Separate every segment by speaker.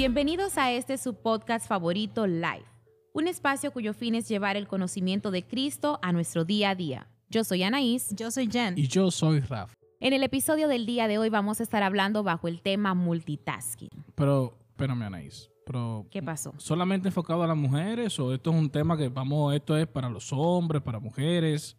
Speaker 1: Bienvenidos a este su podcast favorito Live, un espacio cuyo fin es llevar el conocimiento de Cristo a nuestro día a día. Yo soy Anaís.
Speaker 2: Yo soy Jen.
Speaker 3: Y yo soy Raf.
Speaker 1: En el episodio del día de hoy vamos a estar hablando bajo el tema multitasking.
Speaker 3: Pero, espérame, Anaís. Pero,
Speaker 1: ¿Qué pasó?
Speaker 3: ¿Solamente enfocado a las mujeres o esto es un tema que vamos, esto es para los hombres, para mujeres?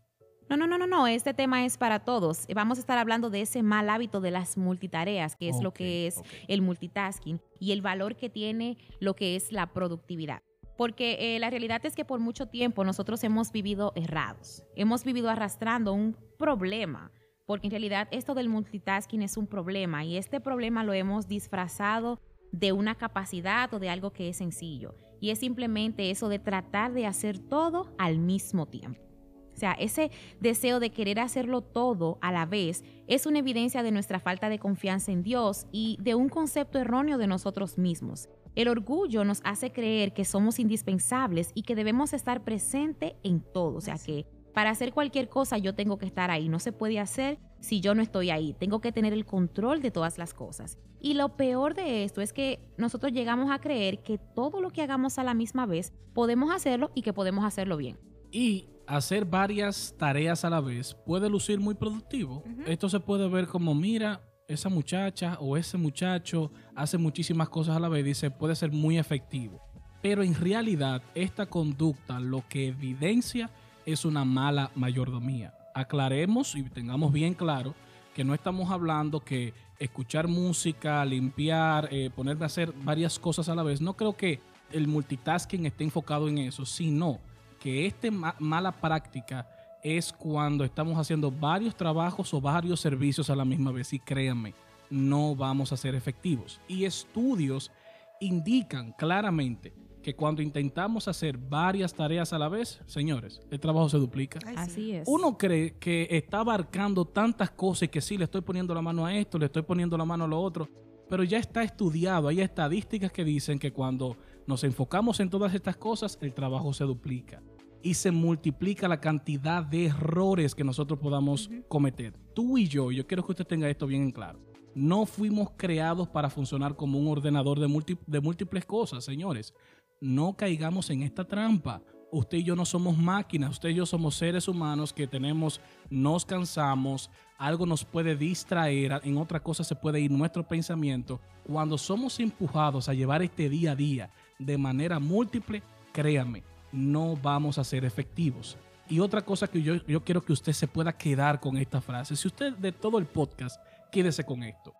Speaker 1: No, no, no, no, no. Este tema es para todos. Vamos a estar hablando de ese mal hábito de las multitareas, que es lo que es el multitasking y el valor que tiene lo que es la productividad. Porque eh, la realidad es que por mucho tiempo nosotros hemos vivido errados, hemos vivido arrastrando un problema, porque en realidad esto del multitasking es un problema y este problema lo hemos disfrazado de una capacidad o de algo que es sencillo. Y es simplemente eso de tratar de hacer todo al mismo tiempo. O sea, ese deseo de querer hacerlo todo a la vez es una evidencia de nuestra falta de confianza en Dios y de un concepto erróneo de nosotros mismos. El orgullo nos hace creer que somos indispensables y que debemos estar presente en todo. O sea, que para hacer cualquier cosa yo tengo que estar ahí. No se puede hacer si yo no estoy ahí. Tengo que tener el control de todas las cosas. Y lo peor de esto es que nosotros llegamos a creer que todo lo que hagamos a la misma vez podemos hacerlo y que podemos hacerlo bien.
Speaker 3: Y hacer varias tareas a la vez puede lucir muy productivo. Esto se puede ver como, mira, esa muchacha o ese muchacho hace muchísimas cosas a la vez, dice, puede ser muy efectivo. Pero en realidad, esta conducta lo que evidencia es una mala mayordomía. Aclaremos y tengamos bien claro que no estamos hablando que escuchar música, limpiar, eh, ponerme a hacer varias cosas a la vez. No creo que el multitasking esté enfocado en eso, sino que esta mala práctica es cuando estamos haciendo varios trabajos o varios servicios a la misma vez. Y créanme, no vamos a ser efectivos. Y estudios indican claramente que cuando intentamos hacer varias tareas a la vez, señores, el trabajo se duplica.
Speaker 1: Así es.
Speaker 3: Uno cree que está abarcando tantas cosas y que sí, le estoy poniendo la mano a esto, le estoy poniendo la mano a lo otro, pero ya está estudiado, hay estadísticas que dicen que cuando nos enfocamos en todas estas cosas, el trabajo se duplica y se multiplica la cantidad de errores que nosotros podamos cometer. Tú y yo, yo quiero que usted tenga esto bien en claro, no fuimos creados para funcionar como un ordenador de, múlti- de múltiples cosas, señores. No caigamos en esta trampa. Usted y yo no somos máquinas, usted y yo somos seres humanos que tenemos, nos cansamos, algo nos puede distraer, en otra cosa se puede ir nuestro pensamiento. Cuando somos empujados a llevar este día a día de manera múltiple, créame, no vamos a ser efectivos. Y otra cosa que yo, yo quiero que usted se pueda quedar con esta frase. Si usted de todo el podcast, quédese con esto.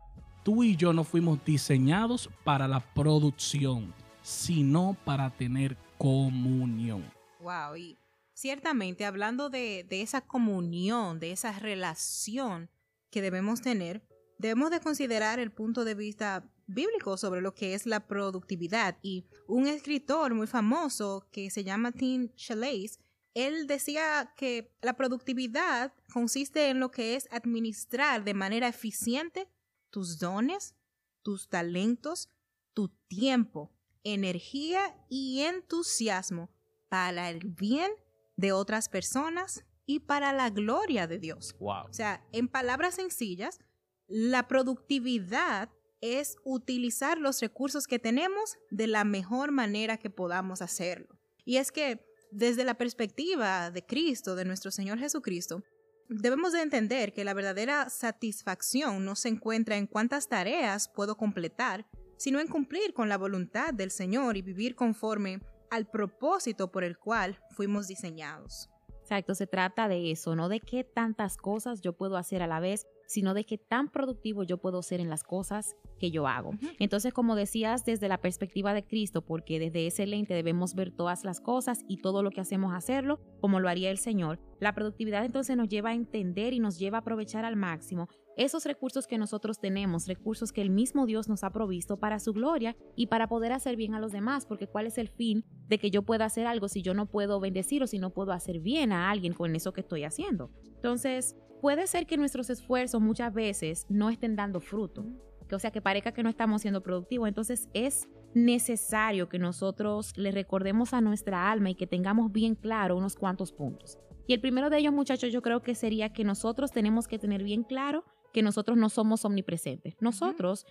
Speaker 3: Tú y yo no fuimos diseñados para la producción, sino para tener comunión.
Speaker 2: Wow. Y ciertamente, hablando de, de esa comunión, de esa relación que debemos tener, debemos de considerar el punto de vista bíblico sobre lo que es la productividad. Y un escritor muy famoso que se llama Tim Chalais, él decía que la productividad consiste en lo que es administrar de manera eficiente tus dones, tus talentos, tu tiempo, energía y entusiasmo para el bien de otras personas y para la gloria de Dios.
Speaker 3: Wow.
Speaker 2: O sea, en palabras sencillas, la productividad es utilizar los recursos que tenemos de la mejor manera que podamos hacerlo. Y es que desde la perspectiva de Cristo, de nuestro Señor Jesucristo, debemos de entender que la verdadera satisfacción no se encuentra en cuántas tareas puedo completar, sino en cumplir con la voluntad del Señor y vivir conforme al propósito por el cual fuimos diseñados.
Speaker 1: Exacto, se trata de eso, no de qué tantas cosas yo puedo hacer a la vez, sino de qué tan productivo yo puedo ser en las cosas que yo hago. Entonces, como decías, desde la perspectiva de Cristo, porque desde ese lente debemos ver todas las cosas y todo lo que hacemos hacerlo como lo haría el Señor, la productividad entonces nos lleva a entender y nos lleva a aprovechar al máximo esos recursos que nosotros tenemos, recursos que el mismo Dios nos ha provisto para su gloria y para poder hacer bien a los demás, porque ¿cuál es el fin de que yo pueda hacer algo si yo no puedo bendecir o si no puedo hacer bien a alguien con eso que estoy haciendo? Entonces, puede ser que nuestros esfuerzos muchas veces no estén dando fruto, que, o sea, que parezca que no estamos siendo productivos, entonces es necesario que nosotros le recordemos a nuestra alma y que tengamos bien claro unos cuantos puntos. Y el primero de ellos, muchachos, yo creo que sería que nosotros tenemos que tener bien claro que nosotros no somos omnipresentes. Nosotros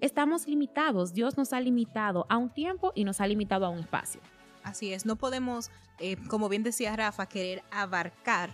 Speaker 1: estamos limitados. Dios nos ha limitado a un tiempo y nos ha limitado a un espacio.
Speaker 2: Así es, no podemos, eh, como bien decía Rafa, querer abarcar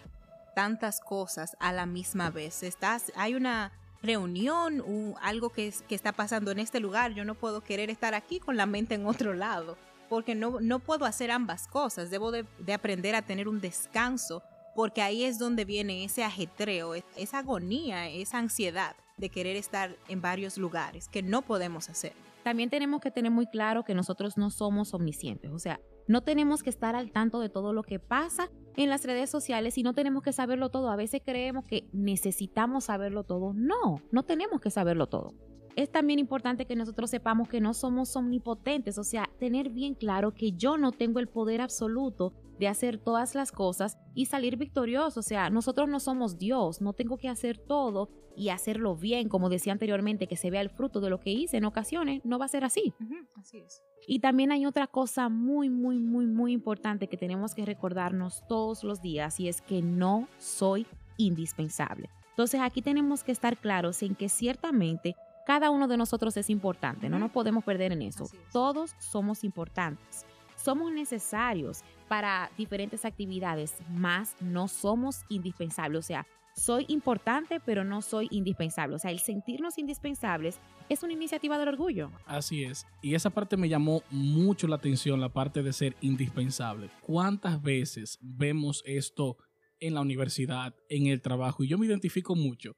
Speaker 2: tantas cosas a la misma vez. Estás, hay una reunión, o algo que, está pasando en este lugar, yo no puedo querer estar aquí con la mente en otro lado, porque no, no puedo hacer ambas cosas, debo de, de aprender a tener un descanso, porque ahí es donde viene ese ajetreo, esa agonía, esa ansiedad de querer estar en varios lugares que no podemos hacer.
Speaker 1: También tenemos que tener muy claro que nosotros no somos omniscientes, o sea, no tenemos que estar al tanto de todo lo que pasa en las redes sociales y no tenemos que saberlo todo. A veces creemos que necesitamos saberlo todo. No, no tenemos que saberlo todo. Es también importante que nosotros sepamos que no somos omnipotentes, o sea, tener bien claro que yo no tengo el poder absoluto de hacer todas las cosas y salir victorioso. O sea, nosotros no somos Dios, no tengo que hacer todo y hacerlo bien, como decía anteriormente, que se vea el fruto de lo que hice en ocasiones, no va a ser así.
Speaker 2: Uh -huh, así es.
Speaker 1: Y también hay otra cosa muy, muy, muy, muy importante que tenemos que recordarnos todos los días y es que no soy indispensable. Entonces aquí tenemos que estar claros en que ciertamente cada uno de nosotros es importante, no nos podemos perder en eso. Todos somos importantes. Somos necesarios para diferentes actividades, más no somos indispensables. O sea, soy importante, pero no soy indispensable. O sea, el sentirnos indispensables es una iniciativa del orgullo.
Speaker 3: Así es. Y esa parte me llamó mucho la atención, la parte de ser indispensable. ¿Cuántas veces vemos esto en la universidad, en el trabajo? Y yo me identifico mucho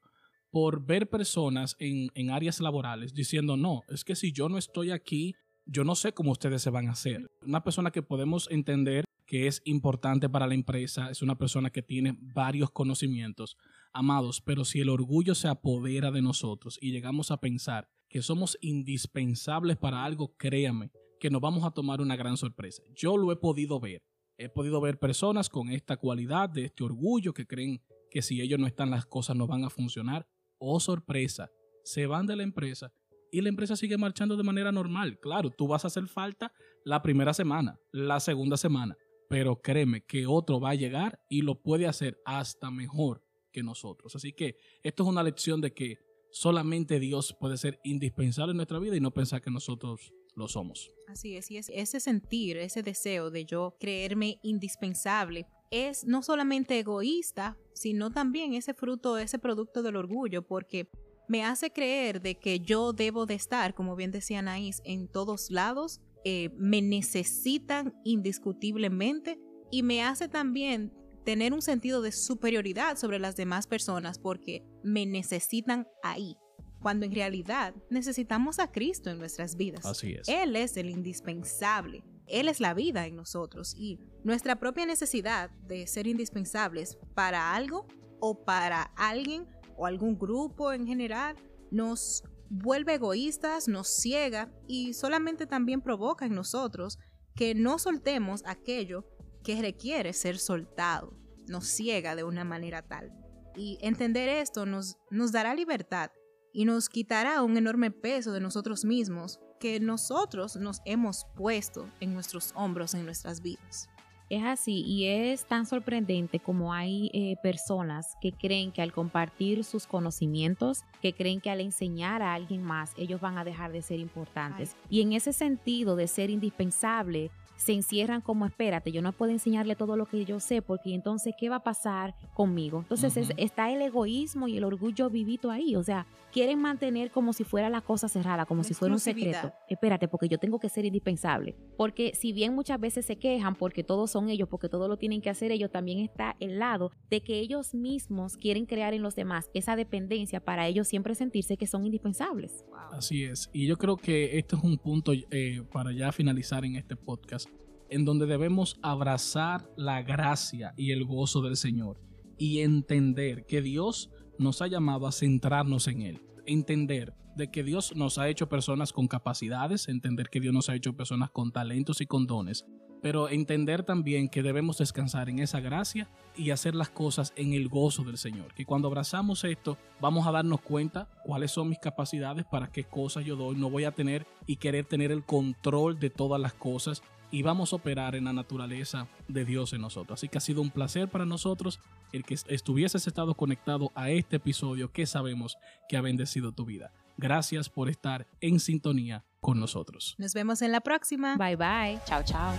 Speaker 3: por ver personas en, en áreas laborales diciendo, no, es que si yo no estoy aquí, yo no sé cómo ustedes se van a hacer. Una persona que podemos entender que es importante para la empresa, es una persona que tiene varios conocimientos, amados, pero si el orgullo se apodera de nosotros y llegamos a pensar que somos indispensables para algo, créame que nos vamos a tomar una gran sorpresa. Yo lo he podido ver. He podido ver personas con esta cualidad de este orgullo que creen que si ellos no están las cosas no van a funcionar. Oh sorpresa, se van de la empresa y la empresa sigue marchando de manera normal. Claro, tú vas a hacer falta la primera semana, la segunda semana, pero créeme que otro va a llegar y lo puede hacer hasta mejor que nosotros. Así que esto es una lección de que solamente Dios puede ser indispensable en nuestra vida y no pensar que nosotros lo somos.
Speaker 2: Así es, y es ese sentir, ese deseo de yo creerme indispensable es no solamente egoísta, sino también ese fruto, ese producto del orgullo, porque me hace creer de que yo debo de estar, como bien decía Anaís, en todos lados, eh, me necesitan indiscutiblemente y me hace también tener un sentido de superioridad sobre las demás personas porque me necesitan ahí, cuando en realidad necesitamos a Cristo en nuestras vidas.
Speaker 3: Así es.
Speaker 2: Él es el indispensable. Él es la vida en nosotros y nuestra propia necesidad de ser indispensables para algo o para alguien o algún grupo en general nos vuelve egoístas, nos ciega y solamente también provoca en nosotros que no soltemos aquello que requiere ser soltado, nos ciega de una manera tal. Y entender esto nos, nos dará libertad y nos quitará un enorme peso de nosotros mismos que nosotros nos hemos puesto en nuestros hombros en nuestras vidas.
Speaker 1: Es así y es tan sorprendente como hay eh, personas que creen que al compartir sus conocimientos, que creen que al enseñar a alguien más, ellos van a dejar de ser importantes. Ay. Y en ese sentido de ser indispensable, se encierran como, espérate, yo no puedo enseñarle todo lo que yo sé porque entonces, ¿qué va a pasar conmigo? Entonces uh -huh. es, está el egoísmo y el orgullo vivito ahí, o sea, quieren mantener como si fuera la cosa cerrada, como si fuera un secreto. Espérate, porque yo tengo que ser indispensable. Porque si bien muchas veces se quejan porque todos son ellos, porque todo lo tienen que hacer ellos, también está el lado de que ellos mismos quieren crear en los demás esa dependencia para ellos siempre sentirse que son indispensables.
Speaker 3: Wow. Así es. Y yo creo que esto es un punto eh, para ya finalizar en este podcast en donde debemos abrazar la gracia y el gozo del Señor y entender que Dios nos ha llamado a centrarnos en Él. Entender de que Dios nos ha hecho personas con capacidades, entender que Dios nos ha hecho personas con talentos y con dones, pero entender también que debemos descansar en esa gracia y hacer las cosas en el gozo del Señor. Que cuando abrazamos esto, vamos a darnos cuenta cuáles son mis capacidades, para qué cosas yo doy. No voy a tener y querer tener el control de todas las cosas, y vamos a operar en la naturaleza de Dios en nosotros. Así que ha sido un placer para nosotros el que estuvieses estado conectado a este episodio que sabemos que ha bendecido tu vida. Gracias por estar en sintonía con nosotros.
Speaker 2: Nos vemos en la próxima.
Speaker 1: Bye bye.
Speaker 4: Chao, chao.